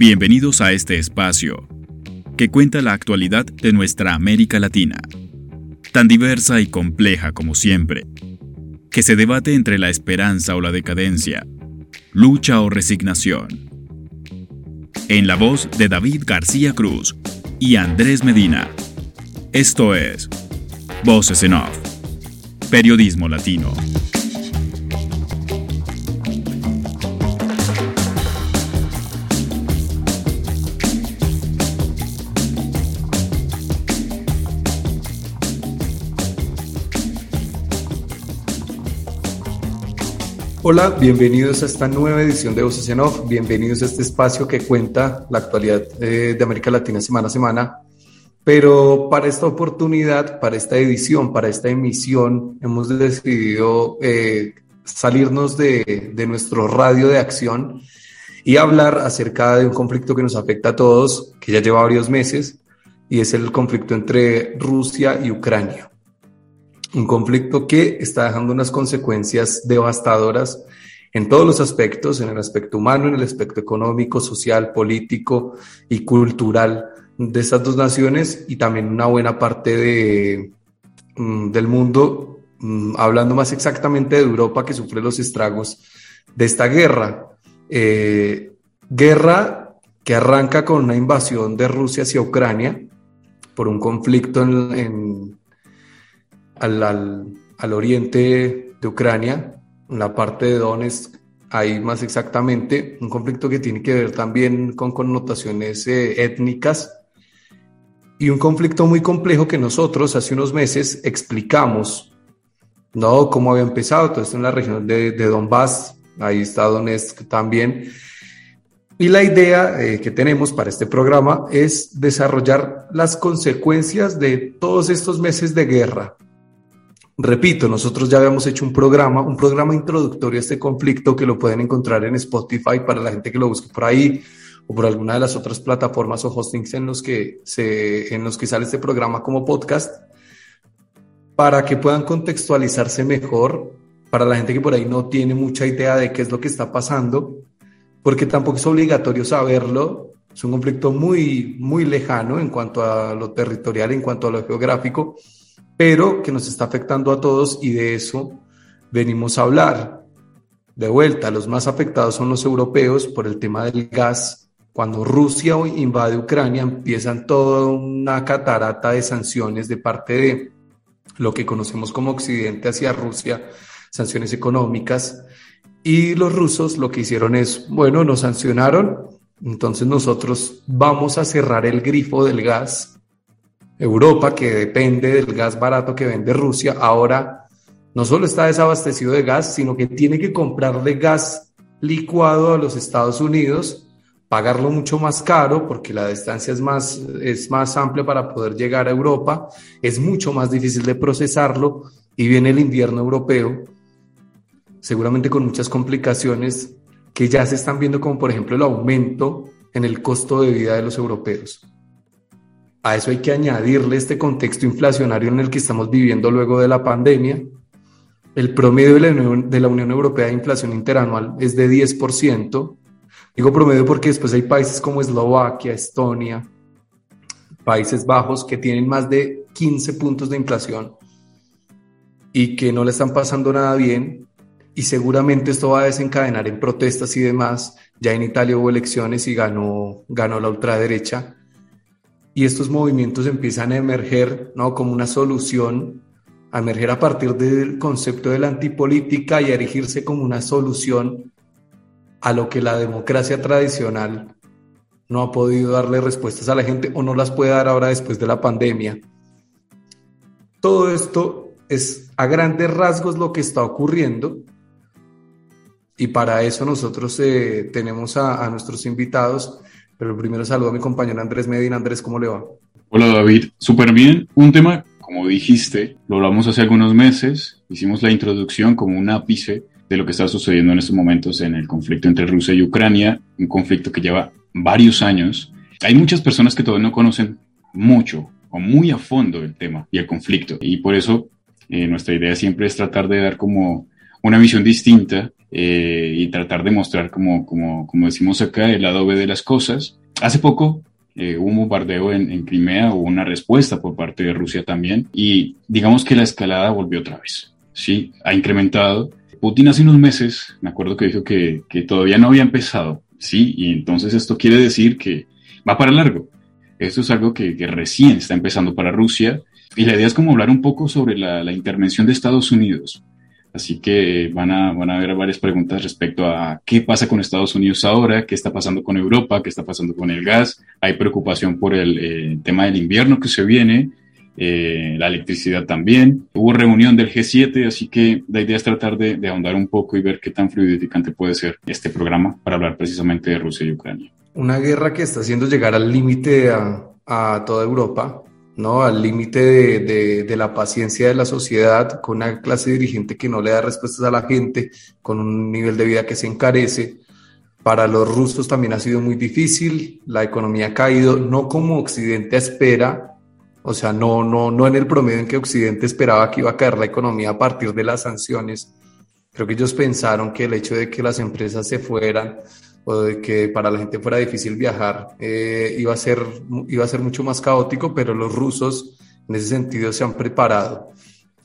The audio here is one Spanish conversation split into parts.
Bienvenidos a este espacio que cuenta la actualidad de nuestra América Latina, tan diversa y compleja como siempre, que se debate entre la esperanza o la decadencia, lucha o resignación. En la voz de David García Cruz y Andrés Medina. Esto es Voces en Off, Periodismo Latino. Hola, bienvenidos a esta nueva edición de Voces bienvenidos a este espacio que cuenta la actualidad eh, de América Latina semana a semana. Pero para esta oportunidad, para esta edición, para esta emisión, hemos decidido eh, salirnos de, de nuestro radio de acción y hablar acerca de un conflicto que nos afecta a todos, que ya lleva varios meses, y es el conflicto entre Rusia y Ucrania un conflicto que está dejando unas consecuencias devastadoras en todos los aspectos, en el aspecto humano, en el aspecto económico, social, político y cultural de estas dos naciones y también una buena parte de, mm, del mundo, mm, hablando más exactamente de Europa que sufre los estragos de esta guerra. Eh, guerra que arranca con una invasión de Rusia hacia Ucrania por un conflicto en al, al, oriente de Ucrania, en la parte de Donetsk, ahí más exactamente, un conflicto que tiene que ver también con connotaciones eh, étnicas y un conflicto muy complejo que nosotros hace unos meses explicamos, ¿no? Cómo había empezado todo esto en la región de, de Donbass, ahí está Donetsk también. Y la idea eh, que tenemos para este programa es desarrollar las consecuencias de todos estos meses de guerra, Repito, nosotros ya habíamos hecho un programa, un programa introductorio a este conflicto que lo pueden encontrar en Spotify para la gente que lo busque por ahí o por alguna de las otras plataformas o hostings en los que, se, en los que sale este programa como podcast, para que puedan contextualizarse mejor para la gente que por ahí no tiene mucha idea de qué es lo que está pasando, porque tampoco es obligatorio saberlo. Es un conflicto muy, muy lejano en cuanto a lo territorial, en cuanto a lo geográfico pero que nos está afectando a todos y de eso venimos a hablar. De vuelta, los más afectados son los europeos por el tema del gas. Cuando Rusia invade Ucrania, empiezan toda una catarata de sanciones de parte de lo que conocemos como Occidente hacia Rusia, sanciones económicas. Y los rusos lo que hicieron es, bueno, nos sancionaron, entonces nosotros vamos a cerrar el grifo del gas Europa, que depende del gas barato que vende Rusia, ahora no solo está desabastecido de gas, sino que tiene que comprarle gas licuado a los Estados Unidos, pagarlo mucho más caro porque la distancia es más, es más amplia para poder llegar a Europa, es mucho más difícil de procesarlo y viene el invierno europeo, seguramente con muchas complicaciones que ya se están viendo como por ejemplo el aumento en el costo de vida de los europeos. A eso hay que añadirle este contexto inflacionario en el que estamos viviendo luego de la pandemia. El promedio de la Unión, Europea de inflación interanual es de 10%. Digo promedio porque después hay países como Eslovaquia, Estonia, Países Bajos que tienen más de 15 puntos de inflación y que no le están pasando nada bien. Y seguramente esto va a desencadenar en protestas y demás. Ya en Italia hubo elecciones y ganó, ganó la ultraderecha y estos movimientos empiezan a emerger ¿no? como una solución, a emerger a partir del concepto de la antipolítica y a erigirse como una solución a lo que la democracia tradicional no ha podido darle respuestas a la gente o no las puede dar ahora después de la pandemia. Todo esto es a grandes rasgos lo que está ocurriendo y para eso nosotros eh, tenemos a, a nuestros invitados pero primero saludo a mi compañero Andrés Medina. Andrés, ¿cómo le va? Hola David, súper bien. Un tema, como dijiste, lo hablamos hace algunos meses, hicimos la introducción como un ápice de lo que está sucediendo en estos momentos en el conflicto entre Rusia y Ucrania, un conflicto que lleva varios años. Hay muchas personas que todavía no conocen mucho o muy a fondo el tema y el conflicto, y por eso eh, nuestra idea siempre es tratar de dar como una visión distinta eh, y tratar de mostrar, como, como, como decimos acá, el lado B de las cosas. Hace poco eh, hubo un bombardeo en, Crimea, hubo una respuesta por parte de Rusia también, y digamos que la escalada volvió otra vez. Sí, ha incrementado. Putin hace unos meses, me acuerdo que dijo que, que todavía no había empezado, sí, y entonces esto quiere decir que va para largo. Esto es algo que, recién está empezando para Rusia, y la idea es como hablar un poco sobre la intervención de Estados Unidos. Así que van a, van a haber varias preguntas respecto a qué pasa con Estados Unidos ahora, qué está pasando con Europa, qué está pasando con el gas. Hay preocupación por el eh, tema del invierno que se viene, eh, la electricidad también. Hubo reunión del G7, así que la idea es tratar de, de, ahondar un poco y ver qué tan fluidificante puede ser este programa para hablar precisamente de Rusia y Ucrania. Una guerra que está haciendo llegar al límite a, a toda Europa ¿no? al límite de, de, la paciencia de la sociedad, con una clase dirigente que no le da respuestas a la gente, con un nivel de vida que se encarece. Para los rusos también ha sido muy difícil, la economía ha caído, no como Occidente espera, o sea, no, no, no en el promedio en que Occidente esperaba que iba a caer la economía a partir de las sanciones. Creo que ellos pensaron que el hecho de que las empresas se fueran, o de que para la gente fuera difícil viajar, eh, iba, a ser, iba a ser mucho más caótico, pero los rusos en ese sentido se han preparado.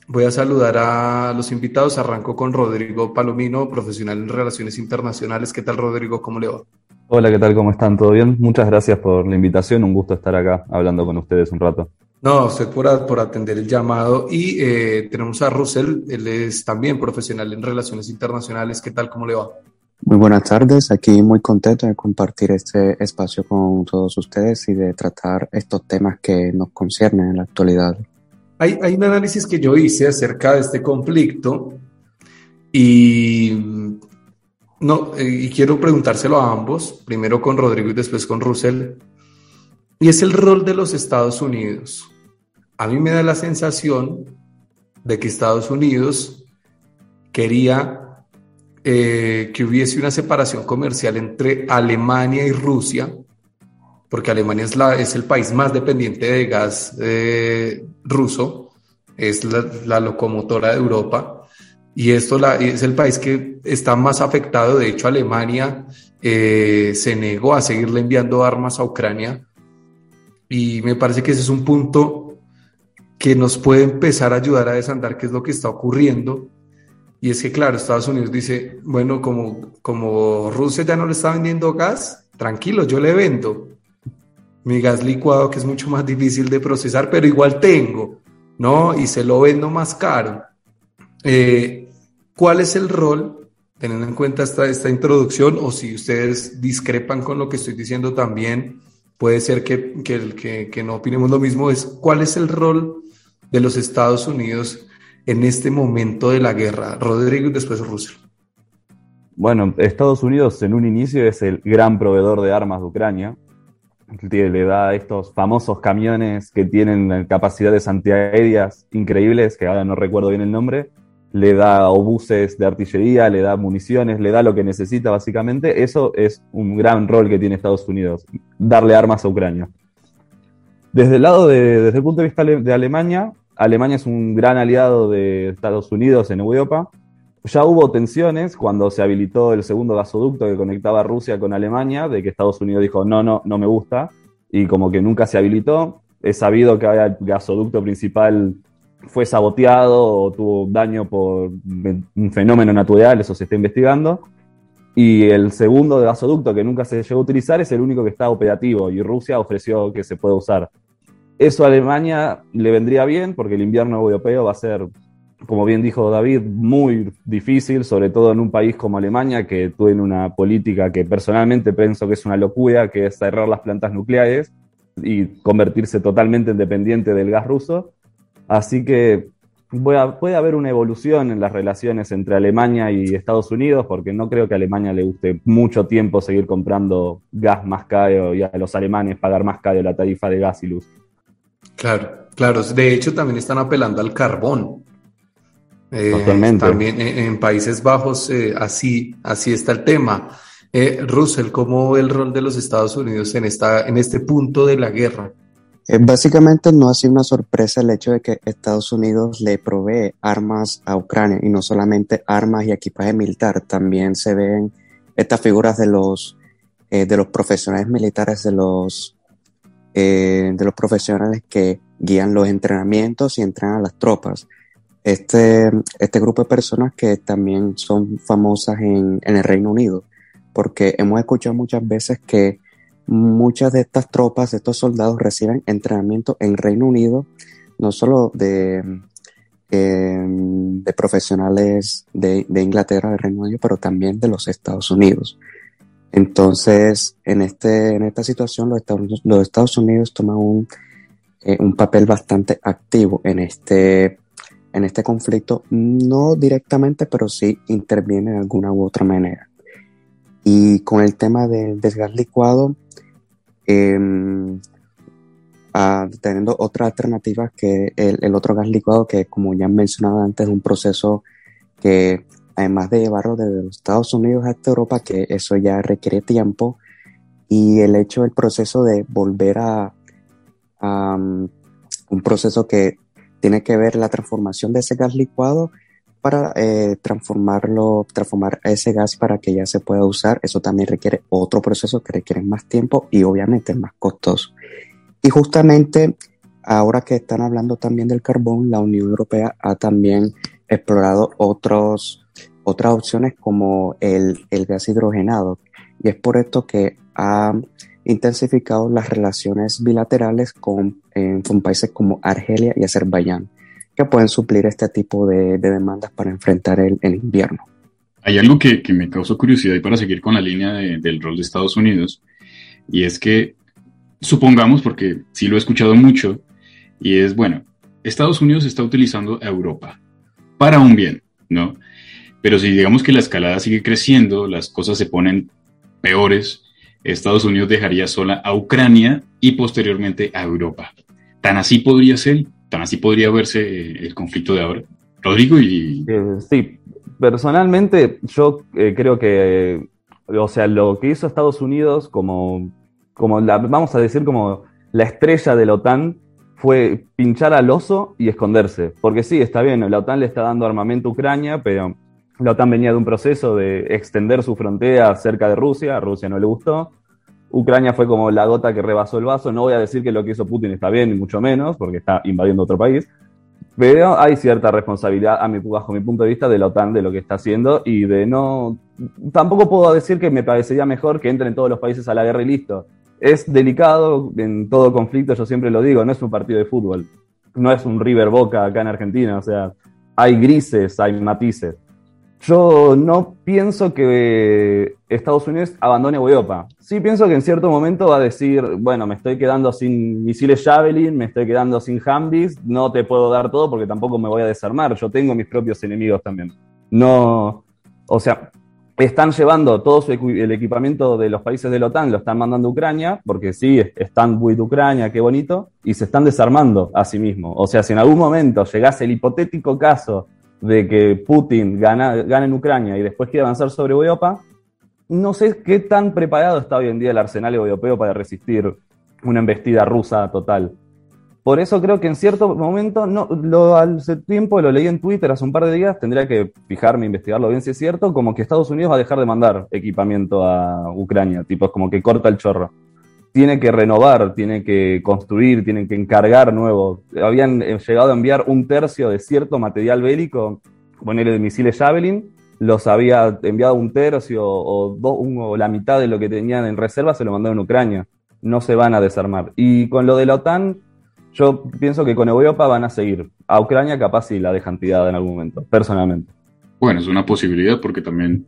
Voy a saludar a los invitados. Arranco con Rodrigo Palomino, profesional en Relaciones Internacionales. ¿Qué tal, Rodrigo? ¿Cómo le va? Hola, ¿qué tal? ¿Cómo están? ¿Todo bien? Muchas gracias por la invitación. Un gusto estar acá hablando con ustedes un rato. No, usted por, por atender el llamado. Y eh, tenemos a Russell, él es también profesional en Relaciones Internacionales. ¿Qué tal? ¿Cómo le va? Muy buenas tardes, aquí muy contento de compartir este espacio con todos ustedes y de tratar estos temas que nos conciernen en la actualidad. Hay, un análisis que yo hice acerca de este conflicto y, no, y quiero preguntárselo a ambos, primero con Rodrigo y después con Russell, y es el rol de los Estados Unidos. A mí me da la sensación de que Estados Unidos quería eh, que hubiese una separación comercial entre Alemania y Rusia, porque Alemania es, la, es el país más dependiente de gas eh, ruso, es la, la, locomotora de Europa, y esto la, es el país que está más afectado. De hecho, Alemania eh, se negó a seguirle enviando armas a Ucrania, y me parece que ese es un punto que nos puede empezar a ayudar a desandar qué es lo que está ocurriendo y es que, claro, Estados Unidos dice, bueno, como, como Rusia ya no le está vendiendo gas, tranquilo, yo le vendo mi gas licuado, que es mucho más difícil de procesar, pero igual tengo, ¿no? Y se lo vendo más caro. Eh, ¿Cuál es el rol, teniendo en cuenta esta, esta introducción, o si ustedes discrepan con lo que estoy diciendo también, puede ser que, que, que, que no opinemos lo mismo, es cuál es el rol de los Estados Unidos en este momento de la guerra? Rodrigo y después Rusia. Bueno, Estados Unidos en un inicio es el gran proveedor de armas de Ucrania. Le da estos famosos camiones que tienen capacidades antiaéreas increíbles, que ahora no recuerdo bien el nombre. Le da obuses de artillería, le da municiones, le da lo que necesita básicamente. Eso es un gran rol que tiene Estados Unidos, darle armas a Ucrania. Desde el lado de, desde el punto de vista de Alemania, Alemania es un gran aliado de Estados Unidos en Europa. Ya hubo tensiones cuando se habilitó el segundo gasoducto que conectaba Rusia con Alemania, de que Estados Unidos dijo, no, no, no me gusta, y como que nunca se habilitó. Es sabido que el gasoducto principal fue saboteado o tuvo daño por un fenómeno natural, eso se está investigando. Y el segundo gasoducto que nunca se llegó a utilizar es el único que está operativo y Rusia ofreció que se pueda usar. Eso a Alemania le vendría bien porque el invierno europeo va a ser, como bien dijo David, muy difícil, sobre todo en un país como Alemania, que tiene una política que personalmente pienso que es una locura, que es cerrar las plantas nucleares y convertirse totalmente en dependiente del gas ruso. Así que puede haber una evolución en las relaciones entre Alemania y Estados Unidos, porque no creo que a Alemania le guste mucho tiempo seguir comprando gas más caro y a los alemanes pagar más caro la tarifa de gas y luz. Claro, claro. De hecho, también están apelando al carbón. Eh, Totalmente. También en, Países Bajos eh, así, así está el tema. Eh, Russell, ¿cómo ve el rol de los Estados Unidos en, esta, en este punto de la guerra? Básicamente no ha sido una sorpresa el hecho de que Estados Unidos le provee armas a Ucrania y no solamente armas y equipaje militar, también se ven estas figuras de los, eh, de los profesionales militares, de los, eh, de los profesionales que guían los entrenamientos y entrenan a las tropas. Este, este grupo de personas que también son famosas en, en el Reino Unido, porque hemos escuchado muchas veces que muchas de estas tropas, de estos soldados reciben entrenamiento en Reino Unido, no solo de, em, de profesionales de, Inglaterra, de Reino Unido, pero también de los Estados Unidos. Entonces, en, este, en esta situación, los Estados, los Estados Unidos toman un, eh, un papel bastante activo en este, en este conflicto, no directamente, pero sí interviene de alguna u otra manera. Y con el tema del gas licuado, eh, teniendo otra alternativa que el, otro gas licuado, que como ya mencionado antes, es un proceso que además de llevarlo desde los Estados Unidos hasta Europa, que eso ya requiere tiempo, y el hecho del proceso de volver a, um, un proceso que tiene que ver la transformación de ese gas licuado para eh, transformarlo, transformar ese gas para que ya se pueda usar, eso también requiere otro proceso que requiere más tiempo y obviamente más costoso. Y justamente ahora que están hablando también del carbón, la Unión Europea ha también explorado otros, otras opciones como el, el gas hidrogenado. Y es por esto que ha intensificado las relaciones bilaterales con, con países como Argelia y Azerbaiyán que pueden suplir este tipo de, demandas para enfrentar el, invierno. Hay algo que, me causó curiosidad y para seguir con la línea del rol de Estados Unidos, y es que supongamos, porque sí lo he escuchado mucho, y es, bueno, Estados Unidos está utilizando a Europa para un bien, ¿no? Pero si digamos que la escalada sigue creciendo, las cosas se ponen peores, Estados Unidos dejaría sola a Ucrania y posteriormente a Europa. ¿Tan así podría ser? tan así podría verse eh, el conflicto de ahora. Rodrigo y... Eh, sí, personalmente yo eh, creo que, o sea, lo que hizo Estados Unidos como, como vamos a decir como la estrella de la OTAN fue pinchar al oso y esconderse. Porque sí, está bien, la OTAN le está dando armamento a Ucrania, pero la OTAN venía de un proceso de extender su frontera cerca de Rusia, a Rusia no le gustó. Ucrania fue como la gota que rebasó el vaso. No voy a decir que lo que hizo Putin está bien, ni mucho menos, porque está invadiendo otro país. Pero hay cierta responsabilidad, a mi, bajo mi punto de vista, de la OTAN de lo que está haciendo y de no. Tampoco puedo decir que me parecería mejor que entren todos los países a la guerra y listo. Es delicado en todo conflicto, yo siempre lo digo, no es un partido de fútbol. No es un River Boca acá en Argentina, o sea, hay grises, hay matices. Yo no pienso que Estados Unidos abandone Europa. Sí pienso que en cierto momento va a decir, bueno, me estoy quedando sin misiles Javelin, me estoy quedando sin Humvees, no te puedo dar todo porque tampoco me voy a desarmar. Yo tengo mis propios enemigos también. No, o sea, están llevando todo el equipamiento de los países de la OTAN, lo están mandando a Ucrania, porque sí, están de Ucrania, qué bonito, y se están desarmando a sí mismos. O sea, si en algún momento llegase el hipotético caso de que Putin gana, gana en Ucrania y después quiere avanzar sobre Europa, no sé qué tan preparado está hoy en día el arsenal europeo para resistir una embestida rusa total. Por eso creo que en cierto momento, no, lo, hace tiempo lo leí en Twitter hace un par de días, tendría que fijarme, investigarlo bien si es cierto, como que Estados Unidos va a dejar de mandar equipamiento a Ucrania, tipo es como que corta el chorro tiene que renovar, tiene que construir, tiene que encargar nuevo. Habían eh, llegado a enviar un tercio de cierto material bélico, ponerle de misiles Javelin, los había enviado un tercio o, o la mitad de lo que tenían en reserva se lo mandaron a Ucrania. No se van a desarmar. Y con lo de la OTAN, yo pienso que con Europa van a seguir. A Ucrania capaz sí la dejan tirada en algún momento, personalmente. Bueno, es una posibilidad porque también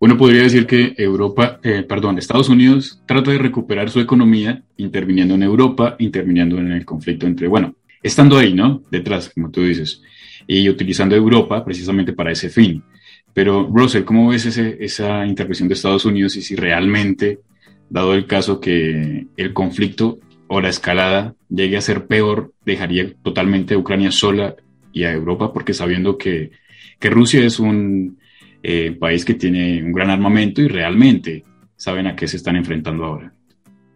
uno podría decir que Europa, eh, perdón, Estados Unidos trata de recuperar su economía interviniendo en Europa, interviniendo en el conflicto entre, bueno, estando ahí, ¿no? Detrás, como tú dices, y utilizando Europa precisamente para ese fin. Pero, Russell, ¿cómo ves esa intervención de Estados Unidos y si realmente, dado el caso que el conflicto o la escalada llegue a ser peor, dejaría totalmente a Ucrania sola y a Europa? Porque sabiendo que, que Rusia es un eh, país que tiene un gran armamento y realmente saben a qué se están enfrentando ahora.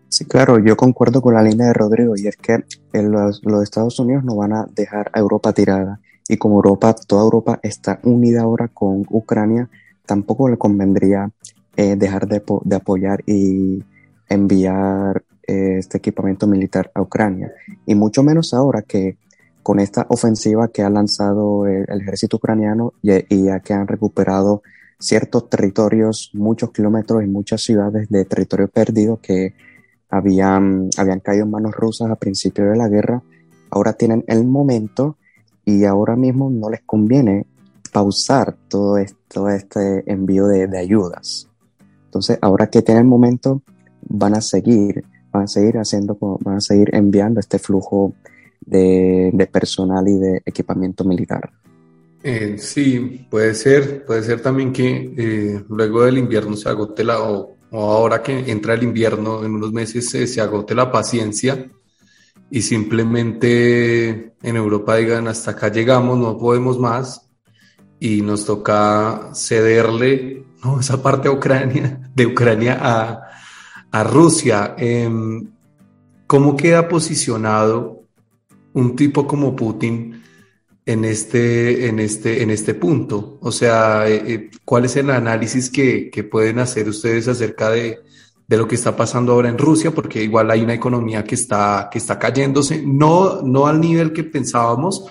Sí, claro, yo concuerdo con la línea de Rodrigo y es que los, los, Estados Unidos no van a dejar a Europa tirada y como Europa, toda Europa está unida ahora con Ucrania, tampoco le convendría eh, dejar de, de, apoyar y enviar eh, este equipamiento militar a Ucrania y mucho menos ahora que con esta ofensiva que ha lanzado el, el ejército ucraniano y, y ya que han recuperado ciertos territorios, muchos kilómetros y muchas ciudades de territorio perdido que habían, habían caído en manos rusas a principio de la guerra, ahora tienen el momento y ahora mismo no les conviene pausar todo, esto, este envío de, de ayudas. Entonces, ahora que tienen el momento, van a seguir, van a seguir haciendo, van a seguir enviando este flujo de, personal y de equipamiento militar. Eh, sí, puede ser, puede ser también que eh, luego del invierno se agote la, o o ahora que entra el invierno, en unos meses se agote la paciencia y simplemente en Europa digan hasta acá llegamos, no podemos más y nos toca cederle ¿no? esa parte de Ucrania, de Ucrania a, a Rusia. Em, ¿Cómo queda posicionado un tipo como Putin? en este, en este, en este punto? O sea, eh, eh, ¿cuál es el análisis que, que pueden hacer ustedes acerca de, de, lo que está pasando ahora en Rusia? Porque igual hay una economía que está, que está cayéndose, no, no al nivel que pensábamos,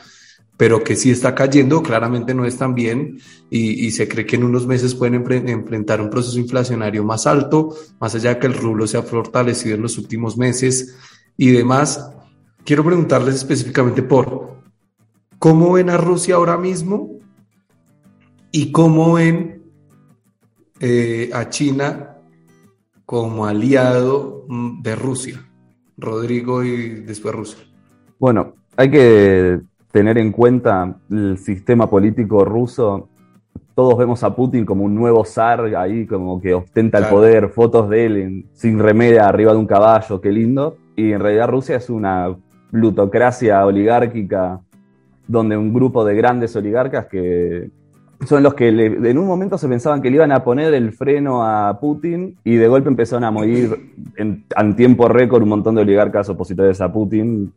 pero que sí está cayendo, claramente no es tan bien y, y se cree que en unos meses pueden enfrentar un proceso inflacionario más alto, más allá de que el rublo se ha fortalecido en los últimos meses y demás. Quiero preguntarles específicamente por ¿Cómo ven a Rusia ahora mismo? ¿Y cómo ven eh, a China como aliado mm, de Rusia? Rodrigo y después Rusia. Bueno, hay que tener en cuenta el sistema político ruso. Todos vemos a Putin como un nuevo zar ahí, como que ostenta el poder, fotos de él sin remedia arriba de un caballo, qué lindo. Y en realidad Rusia es una plutocracia oligárquica donde un grupo de grandes oligarcas que son los que en un momento se pensaban que le iban a poner el freno a Putin y de golpe empezaron a morir en, tiempo récord un montón de oligarcas opositores a Putin.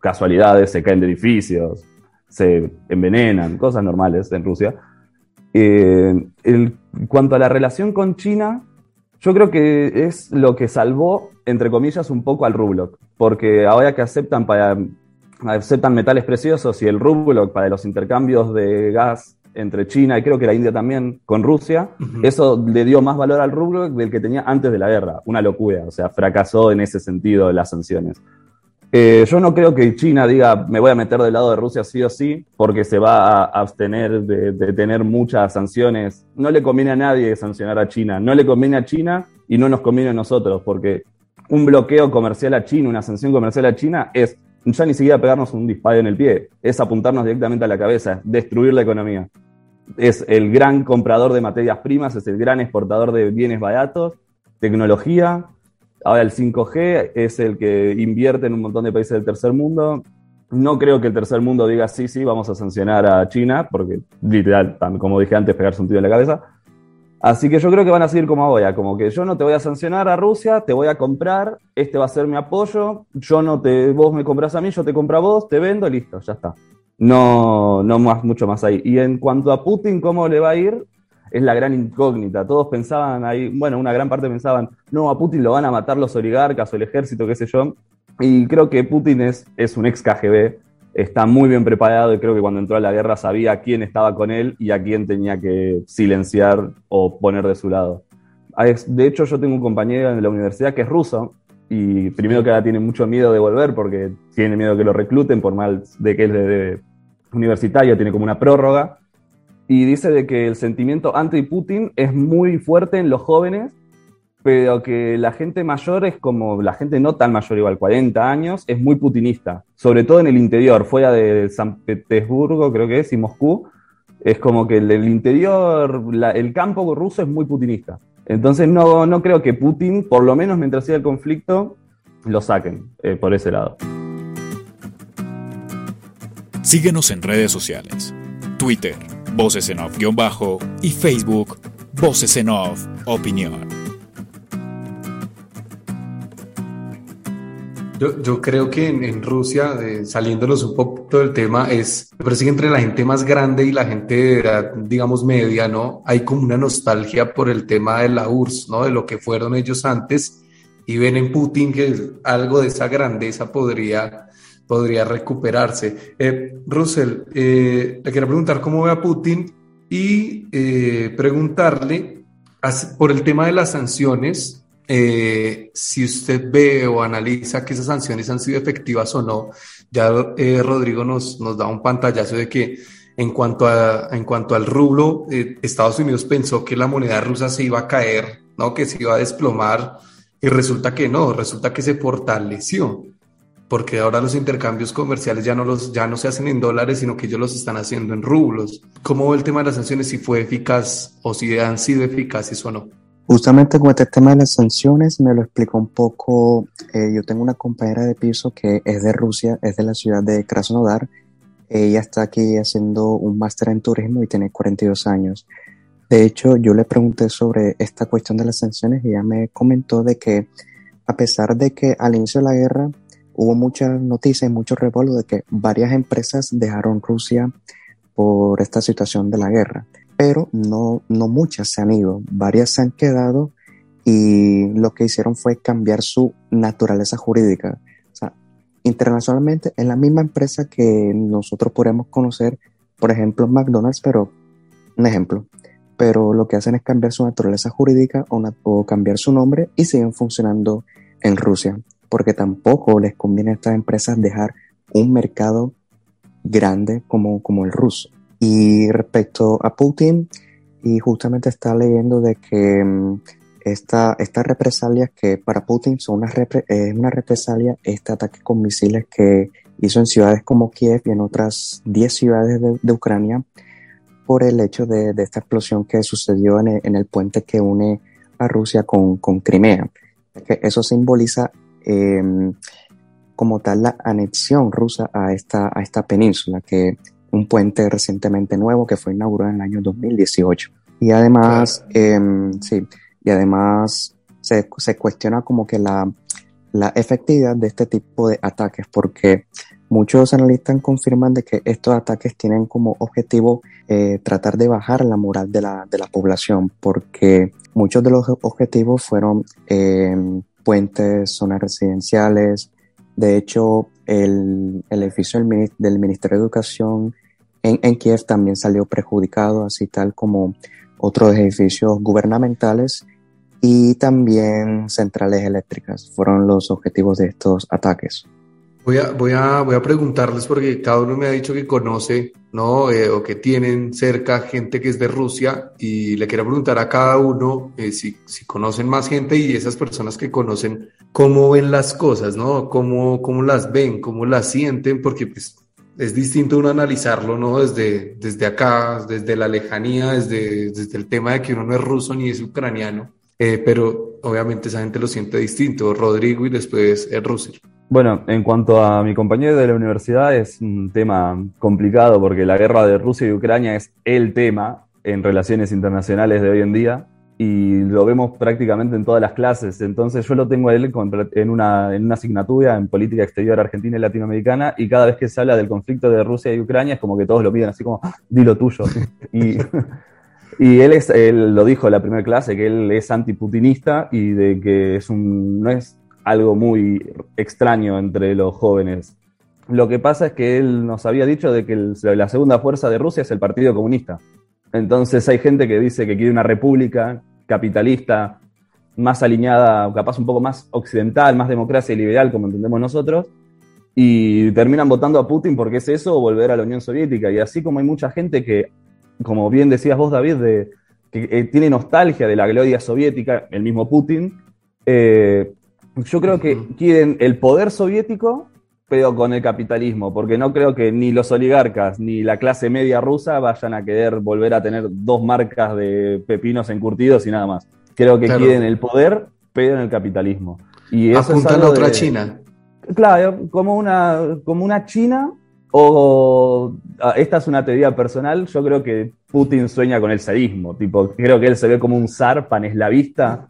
Casualidades, se caen de edificios, se envenenan, cosas normales en Rusia. Eh, en cuanto a la relación con China, yo creo que es lo que salvó, entre comillas, un poco al rublo, porque ahora que aceptan para aceptan metales preciosos y el rublo para los intercambios de gas entre China y creo que la India también con Rusia, eso le dio más valor al rublo del que tenía antes de la guerra. Una locura, o sea, fracasó en ese sentido las sanciones. Eh, yo no creo que China diga me voy a meter del lado de Rusia sí o sí, porque se va a abstener de, de, tener muchas sanciones. No le conviene a nadie sancionar a China, no le conviene a China y no nos conviene a nosotros, porque un bloqueo comercial a China, una sanción comercial a China es ya ni siquiera pegarnos un disparo en el pie, es apuntarnos directamente a la cabeza, destruir la economía. Es el gran comprador de materias primas, es el gran exportador de bienes baratos, tecnología. Ahora el 5G es el que invierte en un montón de países del tercer mundo. No creo que el tercer mundo diga sí, sí, vamos a sancionar a China, porque literal, como dije antes, pegarse un tiro en la cabeza. Así que yo creo que van a seguir como ahora, como que yo no te voy a sancionar a Rusia, te voy a comprar, este va a ser mi apoyo, yo no te, vos me compras a mí, yo te compro a vos, te vendo, listo, ya está. No, no más, mucho más ahí. Y en cuanto a Putin, ¿cómo le va a ir? Es la gran incógnita. Todos pensaban ahí, bueno, una gran parte pensaban, no, a Putin lo van a matar los oligarcas o el ejército, qué sé yo. Y creo que Putin es, es un ex KGB, está muy bien preparado y creo que cuando entró a la guerra sabía quién estaba con él y a quién tenía que silenciar o poner de su lado. De hecho, yo tengo un compañero en la universidad que es ruso y primero que ahora tiene mucho miedo de volver porque tiene miedo que lo recluten por mal de que es universitario, tiene como una prórroga. Y dice de que el sentimiento anti-Putin es muy fuerte en los jóvenes pero que la gente mayor es como, la gente no tan mayor, igual 40 años, es muy putinista, sobre todo en el interior, fuera de San Petersburgo, creo que es, y Moscú, es como que el, interior, el campo ruso es muy putinista. Entonces no, no creo que Putin, por lo menos mientras siga el conflicto, lo saquen eh, por ese lado. Síguenos en redes sociales. Twitter, Voces en Off-Bajo y Facebook, Voces en Off Opinión. Yo, creo que en, Rusia, eh, saliéndonos un poco del tema, es, me parece que entre la gente más grande y la gente digamos, media, ¿no? Hay como una nostalgia por el tema de la URSS, ¿no? De lo que fueron ellos antes y ven en Putin que algo de esa grandeza podría, podría recuperarse. Eh, Russell, eh, le quiero preguntar cómo ve a Putin y eh, preguntarle por el tema de las sanciones, eh, si usted ve o analiza que esas sanciones han sido efectivas o no, ya eh, Rodrigo nos, nos da un pantallazo de que en cuanto, a, en cuanto al rublo, eh, Estados Unidos pensó que la moneda rusa se iba a caer, ¿no? que se iba a desplomar, y resulta que no, resulta que se fortaleció, porque ahora los intercambios comerciales ya no, los, ya no se hacen en dólares, sino que ellos los están haciendo en rublos. ¿Cómo ve el tema de las sanciones, si fue eficaz o si han sido eficaces o no? Justamente con este tema de las sanciones me lo explicó un poco. Eh, yo tengo una compañera de piso que es de Rusia, es de la ciudad de Krasnodar. Ella está aquí haciendo un máster en turismo y tiene 42 años. De hecho, yo le pregunté sobre esta cuestión de las sanciones y ella me comentó de que a pesar de que al inicio de la guerra hubo muchas noticias y mucho revuelo de que varias empresas dejaron Rusia por esta situación de la guerra pero no, no muchas se han ido, varias se han quedado y lo que hicieron fue cambiar su naturaleza jurídica. Internacionalmente es la misma empresa que nosotros podemos conocer, por ejemplo, McDonald's, pero un ejemplo. Pero lo que hacen es cambiar su naturaleza jurídica o, o cambiar su nombre y siguen funcionando en Rusia, porque tampoco les conviene a estas empresas dejar un mercado grande como, como el ruso. Y respecto a Putin, y justamente está leyendo de que mm, esta, estas represalias que para Putin son una, es una represalia, este ataque con misiles que hizo en ciudades como Kiev y en otras 10 ciudades de, Ucrania por el hecho de, de, esta explosión que sucedió en el, en el, puente que une a Rusia con, con Crimea. Que eso simboliza eh, como tal la anexión rusa a esta, a esta península que un puente recientemente nuevo que fue inaugurado en el año 2018. Y además, em, sí, y además se, se, cuestiona como que la, la efectividad de este tipo de ataques, porque muchos analistas confirman de que estos ataques tienen como objetivo eh, tratar de bajar la moral de la, de la población, porque muchos de los objetivos fueron em, puentes, zonas residenciales, de hecho, el, edificio del, del, Ministerio de Educación en, en, Kiev también salió perjudicado, así tal como otros edificios gubernamentales y también centrales eléctricas fueron los objetivos de estos ataques. Voy a, voy a, voy a preguntarles porque cada uno me ha dicho que conoce, ¿no? Eh, o que tienen cerca gente que es de Rusia y le quiero preguntar a cada uno eh, si, si, conocen más gente y esas personas que conocen, cómo ven las cosas, ¿no? Cómo, cómo las ven, cómo las sienten, porque pues es distinto uno analizarlo, ¿no? Desde, desde acá, desde la lejanía, desde, desde el tema de que uno no es ruso ni es ucraniano, eh, pero obviamente esa gente lo siente distinto, Rodrigo y después el Russell. Bueno, en cuanto a mi compañero de la universidad, es un tema complicado porque la guerra de Rusia y Ucrania es el tema en relaciones internacionales de hoy en día y lo vemos prácticamente en todas las clases. Entonces yo lo tengo a él en una, en una asignatura en política exterior argentina y latinoamericana y cada vez que se habla del conflicto de Rusia y Ucrania es como que todos lo piden así como, ah, di lo tuyo. y, y él, es, él lo dijo en la primera clase, que él es antiputinista y de que es un, no es algo muy extraño entre los jóvenes. Lo que pasa es que él nos había dicho de que la segunda fuerza de Rusia es el Partido Comunista. Entonces hay gente que dice que quiere una república capitalista más alineada, capaz un poco más occidental, más democracia y liberal, como entendemos nosotros, y terminan votando a Putin porque es eso volver a la Unión Soviética. Y así como hay mucha gente que, como bien decías vos, David, de, que eh, tiene nostalgia de la gloria soviética, el mismo Putin, eh, yo creo que quieren el poder soviético, pero con el capitalismo, porque no creo que ni los oligarcas ni la clase media rusa vayan a querer volver a tener dos marcas de pepinos encurtidos y nada más. Creo que quieren el poder, pero en el capitalismo. Y eso Apuntan a otra China. Claro, como una, como una China, o ah, esta es una teoría personal, yo creo que Putin sueña con el sadismo, tipo, creo que él se ve como un zar paneslavista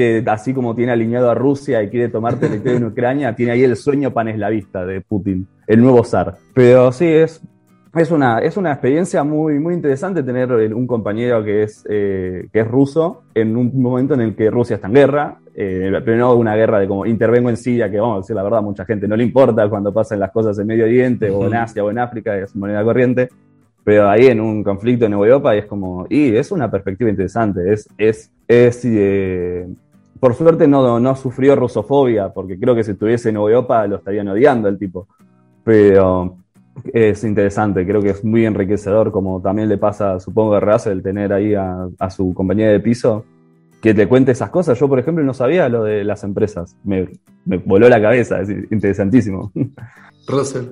que así como tiene alineado a Rusia y quiere tomar territorio en Ucrania, tiene ahí el sueño paneslavista de Putin, el nuevo zar. Pero sí, es, es, una, es una experiencia muy, muy interesante tener un compañero que es, eh, que es ruso en un momento en el que Rusia está en guerra, eh, pero no una guerra de como intervengo en Siria, que vamos a decir la verdad, mucha gente no le importa cuando pasan las cosas en Medio Oriente o en Asia o en África, es moneda corriente. Pero ahí en un conflicto en Europa es como, y es una perspectiva interesante, es, es, es eh, por suerte no, no sufrió rusofobia, porque creo que si estuviese en Europa lo estarían odiando el tipo. Pero es interesante, creo que es muy enriquecedor, como también le pasa, supongo, a Russell, tener ahí a, su compañía de piso, que te cuente esas cosas. Yo, por ejemplo, no sabía lo de las empresas. Me, me voló la cabeza, es interesantísimo. Russell.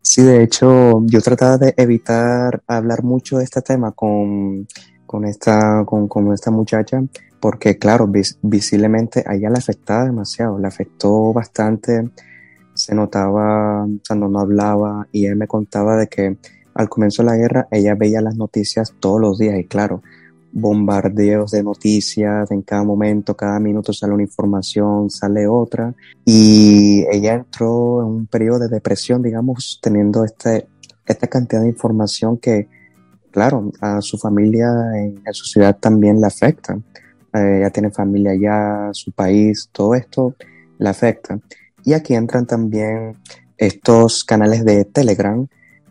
Sí, de hecho, yo trataba de evitar hablar mucho de este tema con, con, esta, con, con esta muchacha, porque claro, visiblemente a ella le afectaba demasiado, le afectó bastante, se notaba cuando no hablaba y él me contaba de que al comienzo de la guerra ella veía las noticias todos los días y claro, bombardeos de noticias en cada momento, cada minuto sale una información, sale otra. Y ella entró en un periodo de depresión, digamos, teniendo este, esta cantidad de información que, claro, a su familia en, su ciudad también le afecta. Eh, ella tiene familia allá, su país, todo esto le afecta. Y aquí entran también estos canales de Telegram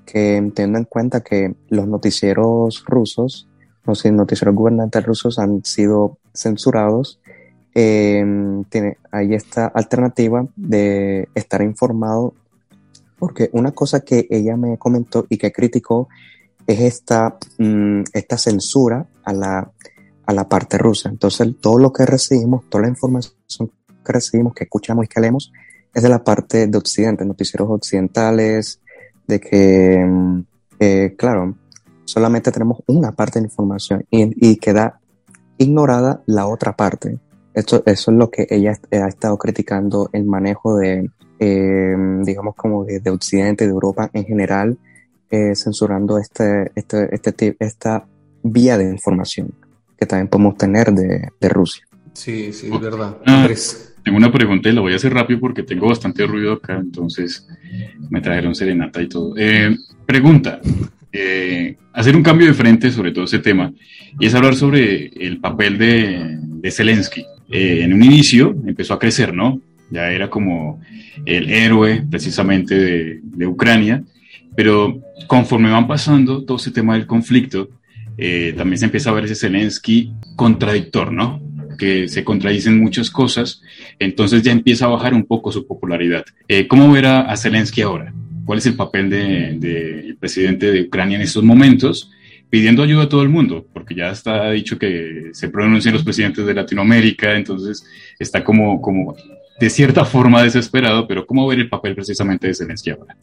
que teniendo en cuenta que los noticieros rusos los noticieros gubernamentales rusos han sido censurados. Em, tiene, hay esta alternativa de estar informado, porque una cosa que ella me comentó y que criticó es esta, mm, esta censura a la, a la parte rusa. Entonces, todo lo que recibimos, toda la información que recibimos, que escuchamos y que leemos, es de la parte de Occidente, noticieros occidentales, de que, mm, eh, claro, solamente tenemos una parte de información y, queda ignorada la otra parte. Esto, eso es lo que ella ha estado criticando el manejo de, eh, digamos, como de, Occidente, de Europa en general, eh, censurando este, este, este, esta vía de información que también podemos tener de, Rusia. Sí, sí, es verdad. Ah, tengo una pregunta y la voy a hacer rápido porque tengo bastante ruido acá, entonces me trajeron serenata y todo. Eh, pregunta, eh, hacer un cambio de frente sobre todo ese tema y es hablar sobre el papel de, de Zelensky. Eh, en un inicio empezó a crecer, ¿no? Ya era como el héroe precisamente de, de Ucrania, pero conforme van pasando todo ese tema del conflicto, eh, también se empieza a ver ese Zelensky contradictor, ¿no? Que se contradicen muchas cosas, entonces ya empieza a bajar un poco su popularidad. ¿Cómo ver a, a Zelensky ahora? cuál es el papel del de, presidente de Ucrania en estos momentos, pidiendo ayuda a todo el mundo, porque ya está dicho que se pronuncian los presidentes de Latinoamérica, entonces está como, como de cierta forma desesperado, pero ¿cómo ver el papel precisamente de Zelensky ahora?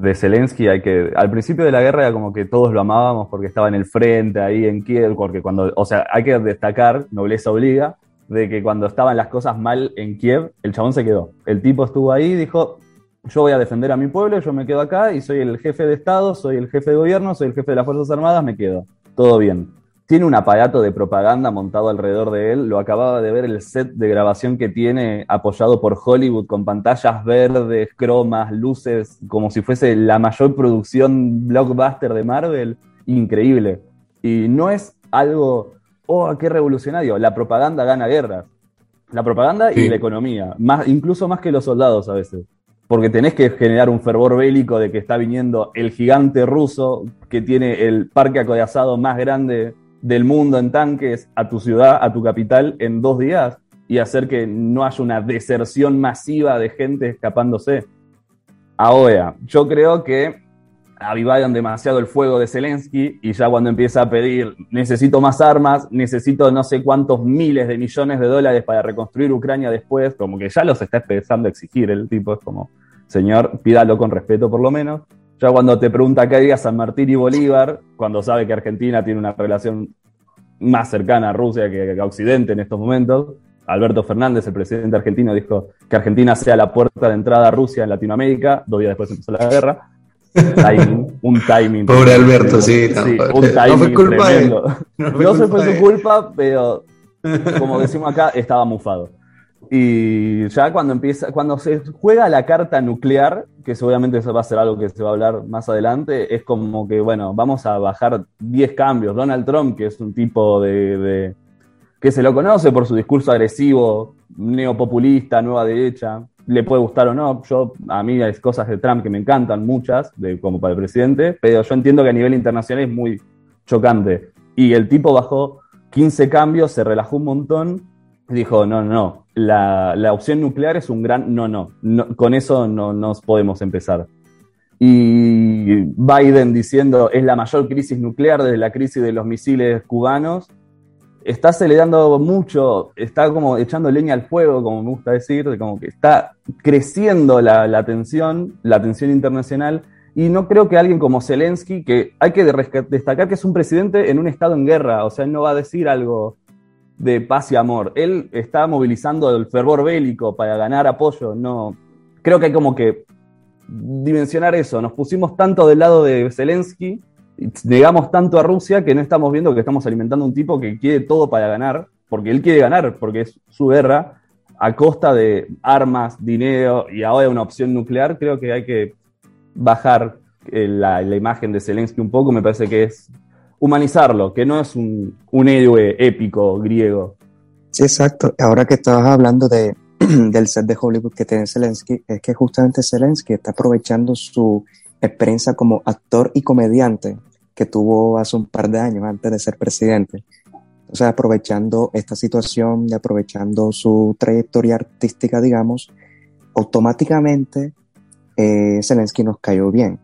De Zelensky hay que, al principio de la guerra era como que todos lo amábamos porque estaba en el frente, ahí en Kiev, porque cuando, o sea, hay que destacar, nobleza obliga, de que cuando estaban las cosas mal en Kiev, el chabón se quedó. El tipo estuvo ahí y dijo, yo voy a defender a mi pueblo, yo me quedo acá y soy el jefe de Estado, soy el jefe de gobierno, soy el jefe de las Fuerzas Armadas, me quedo. Todo bien. Tiene un aparato de propaganda montado alrededor de él. Lo acababa de ver el set de grabación que tiene apoyado por Hollywood con pantallas verdes, cromas, luces, como si fuese la mayor producción blockbuster de Marvel. Increíble. Y no es algo, oh, qué revolucionario. La propaganda gana guerras. La propaganda y la economía, más, incluso más que los soldados a veces porque tenés que generar un fervor bélico de que está viniendo el gigante ruso que tiene el parque acorazado más grande del mundo en tanques a tu ciudad, a tu capital, en dos días y hacer que no haya una deserción masiva de gente escapándose. Ahora, yo creo que avivaron demasiado el fuego de Zelensky y ya cuando empieza a pedir necesito más armas, necesito no sé cuántos miles de millones de dólares para reconstruir Ucrania después, como que ya los está empezando a exigir el tipo, es como, señor, pídalo con respeto por lo menos. Ya cuando te pregunta qué diga San Martín y Bolívar, cuando sabe que Argentina tiene una relación más cercana a Rusia que a Occidente en estos momentos, Alberto Fernández, el presidente argentino, dijo que Argentina sea la puerta de entrada a Rusia en Latinoamérica, dos días después empezó la guerra un timing. Pobre Alberto, sí. un timing no fue culpa tremendo. No, fue, su culpa, pero como decimos acá, estaba mufado. Y ya cuando empieza, cuando se juega la carta nuclear, que seguramente eso va a ser algo que se va a hablar más adelante, es como que, bueno, vamos a bajar 10 cambios. Donald Trump, que es un tipo de, que se lo conoce por su discurso agresivo, neopopulista, nueva derecha, le puede gustar o no. Yo, a mí hay cosas de Trump que me encantan, muchas, de, como para el presidente, pero yo entiendo que a nivel internacional es muy chocante. Y el tipo bajó 15 cambios, se relajó un montón dijo, no, no, la, la, opción nuclear es un gran no, no, con eso no nos podemos empezar. Y Biden diciendo, es la mayor crisis nuclear desde la crisis de los misiles cubanos, está acelerando mucho, está como echando leña al fuego, como me gusta decir, como que está creciendo la, la tensión, la tensión internacional, y no creo que alguien como Zelensky, que hay que destacar que es un presidente en un estado en guerra, o sea, él no va a decir algo de paz y amor. Él está movilizando el fervor bélico para ganar apoyo. No, creo que hay como que dimensionar eso. Nos pusimos tanto del lado de Zelensky, negamos tanto a Rusia que no estamos viendo que estamos alimentando un tipo que quiere todo para ganar, porque él quiere ganar, porque es su guerra, a costa de armas, dinero y ahora una opción nuclear. Creo que hay que bajar eh, la, la imagen de Zelensky un poco. Me parece que es humanizarlo, que no es un, héroe épico griego. Sí, exacto. Ahora que estabas hablando de, del set de Hollywood que tiene Zelensky, es que justamente Zelensky está aprovechando su experiencia como actor y comediante que tuvo hace un par de años antes de ser presidente. O sea, aprovechando esta situación y aprovechando su trayectoria artística, digamos, automáticamente eh, Zelensky nos cayó bien.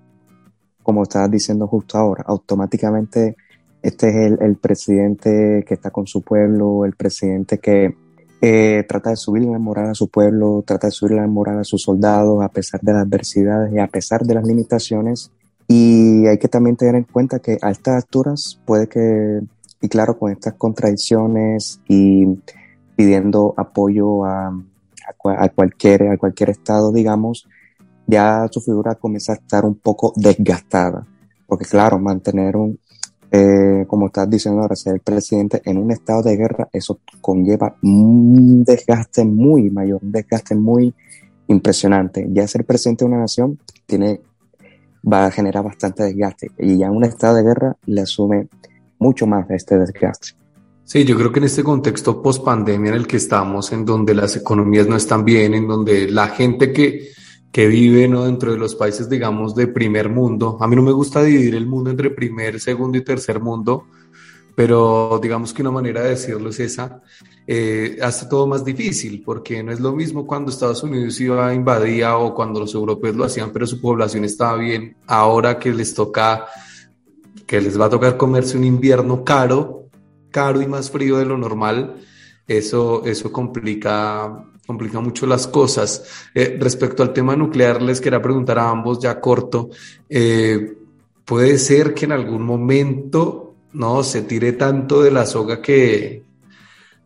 Como estabas diciendo justo ahora, automáticamente este es el, presidente que está con su pueblo, el presidente que eh, trata de subir la moral a su pueblo, trata de subir la moral a sus soldados a pesar de las adversidades y a pesar de las limitaciones. Y hay que también tener en cuenta que a estas alturas puede que, y claro, con estas contradicciones y pidiendo apoyo a, a, cualquier, a cualquier estado, digamos, ya su figura comienza a estar un poco desgastada. Porque claro, mantener un, eh, como estás diciendo ahora, ser presidente en un estado de guerra, eso conlleva un desgaste muy mayor, un desgaste muy impresionante. Ya ser presidente de una nación tiene, va a generar bastante desgaste y ya en un estado de guerra le asume mucho más este desgaste. Sí, yo creo que en este contexto post pandemia en el que estamos, en donde las economías no están bien, en donde la gente que que vive ¿no? dentro de los países, digamos, de primer mundo. A mí no me gusta dividir el mundo entre primer, segundo y tercer mundo, pero digamos que una manera de decirlo es esa, eh, hace todo más difícil, porque no es lo mismo cuando Estados Unidos iba invadía o cuando los europeos lo hacían, pero su población estaba bien. Ahora que les toca, que les va a tocar comerse un invierno caro, caro y más frío de lo normal, eso, eso complica complica mucho las cosas. Eh, respecto al tema nuclear, les quería preguntar a ambos ya corto, eh, ¿puede ser que en algún momento no se tire tanto de la soga que,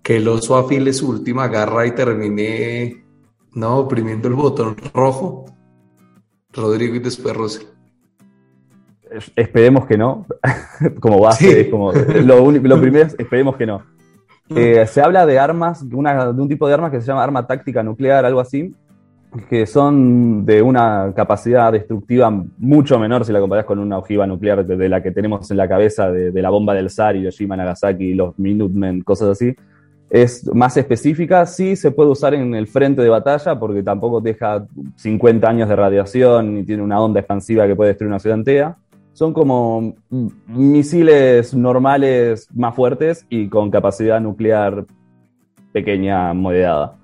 que el oso afile su última garra y termine no oprimiendo el botón rojo? Rodrigo y después Rosel. Esperemos que no, como base, como lo, lo primero es esperemos que no. Eh, se habla de armas, de un tipo de armas que se llama arma táctica nuclear, algo así, que son de una capacidad destructiva mucho menor si la comparas con una ojiva nuclear de, la que tenemos en la cabeza de, la bomba del SAR, Hiroshima, Nagasaki, los Minutemen, cosas así. Es más específica, sí se puede usar en el frente de batalla porque tampoco deja 50 años de radiación y tiene una onda expansiva que puede destruir una ciudad entera son como misiles normales más fuertes y con capacidad nuclear pequeña, moderada.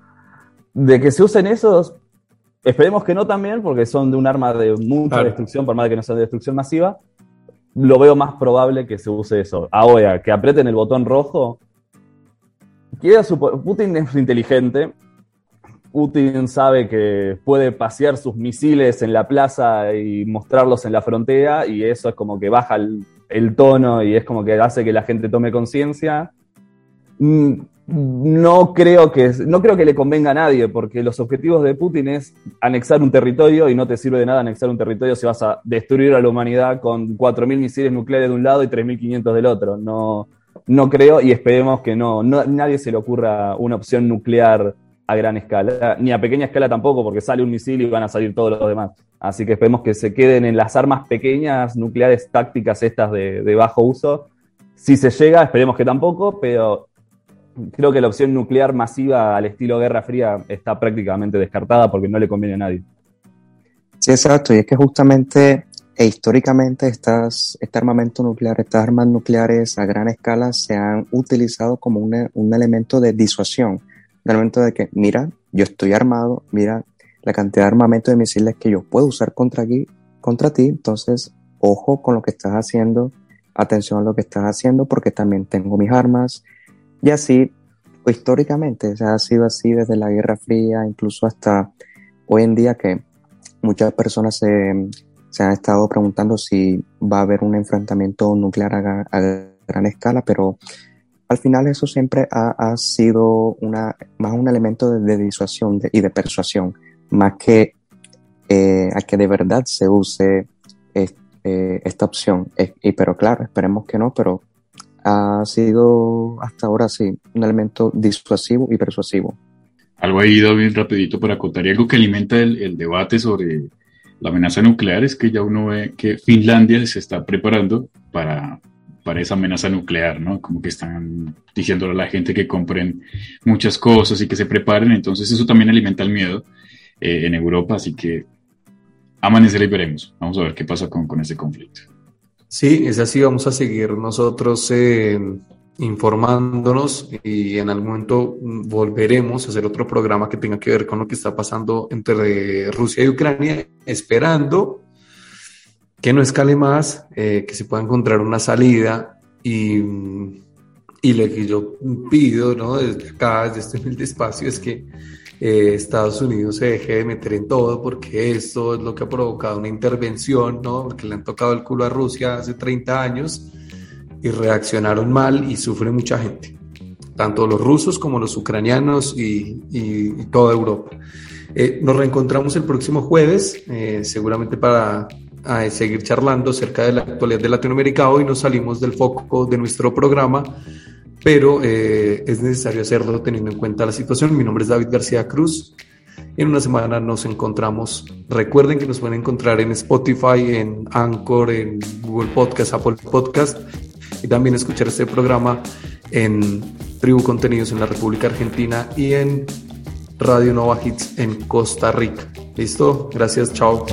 De que se usen esos, esperemos que no también, porque son de un arma de mucha destrucción, por más de que no sea de destrucción masiva, lo veo más probable que se use eso. Ahora, que aprieten el botón rojo, Putin es inteligente, Putin sabe que puede pasear sus misiles en la plaza y mostrarlos en la frontera y eso es como que baja el, tono y es como que hace que la gente tome conciencia. Mm, no creo, que, no creo que le convenga a nadie porque los objetivos de Putin es anexar un territorio y no te sirve de nada anexar un territorio si vas a destruir a la humanidad con 4.000 misiles nucleares de un lado y 3.500 del otro. No, no creo y esperemos que no, no nadie se le ocurra una opción nuclear a gran escala, ni a pequeña escala tampoco, porque sale un misil y van a salir todos los demás. Así que esperemos que se queden en las armas pequeñas, nucleares tácticas estas de, bajo uso. Si se llega, esperemos que tampoco, pero creo que la opción nuclear masiva al estilo Guerra Fría está prácticamente descartada porque no le conviene a nadie. Sí, exacto, y es que justamente e históricamente estas, este armamento nuclear, estas armas nucleares a gran escala se han utilizado como un elemento de disuasión, un elemento de que, mira, yo estoy armado, mira la cantidad de armamento de misiles que yo puedo usar contra, aquí, contra ti, entonces ojo con lo que estás haciendo, atención a lo que estás haciendo porque también tengo mis armas, y así, históricamente, se ha sido así desde la Guerra Fría, incluso hasta hoy en día que muchas personas se, se han estado preguntando si va a haber un enfrentamiento nuclear a, gran escala, pero al final eso siempre ha, sido una, más un elemento de, disuasión y de persuasión, más que eh, a que de verdad se use eh, esta opción. y, pero claro, esperemos que no, pero ha sido hasta ahora sí un elemento disuasivo y persuasivo. Algo ahí, David, rapidito para acotar, y algo que alimenta el, debate sobre la amenaza nuclear es que ya uno ve que Finlandia se está preparando para, para esa amenaza nuclear, ¿no? Como que están diciéndole a la gente que compren muchas cosas y que se preparen, entonces eso también alimenta el miedo eh, en Europa, así que amanecer y veremos. Vamos a ver qué pasa con, con ese conflicto. Sí, es así, vamos a seguir nosotros eh, informándonos y en algún momento volveremos a hacer otro programa que tenga que ver con lo que está pasando entre Rusia y Ucrania, esperando que no escale más, eh, que se pueda encontrar una salida y, y lo que yo pido ¿no? desde acá, desde este humilde espacio, es que eh, Estados Unidos se deje de meter en todo porque esto es lo que ha provocado una intervención, ¿no? Porque le han tocado el culo a Rusia hace 30 años y reaccionaron mal y sufre mucha gente, tanto los rusos como los ucranianos y, toda Europa. Eh, nos reencontramos el próximo jueves, eh, seguramente para seguir charlando acerca de la actualidad de Latinoamérica. Hoy nos salimos del foco de nuestro programa pero eh, es necesario hacerlo teniendo en cuenta la situación. Mi nombre es David García Cruz. En una semana nos encontramos. Recuerden que nos pueden encontrar en Spotify, en Anchor, en Google Podcast, Apple Podcast y también escuchar este programa en Tribu Contenidos en la República Argentina y en Radio Nova Hits en Costa Rica. ¿Listo? Gracias, chao.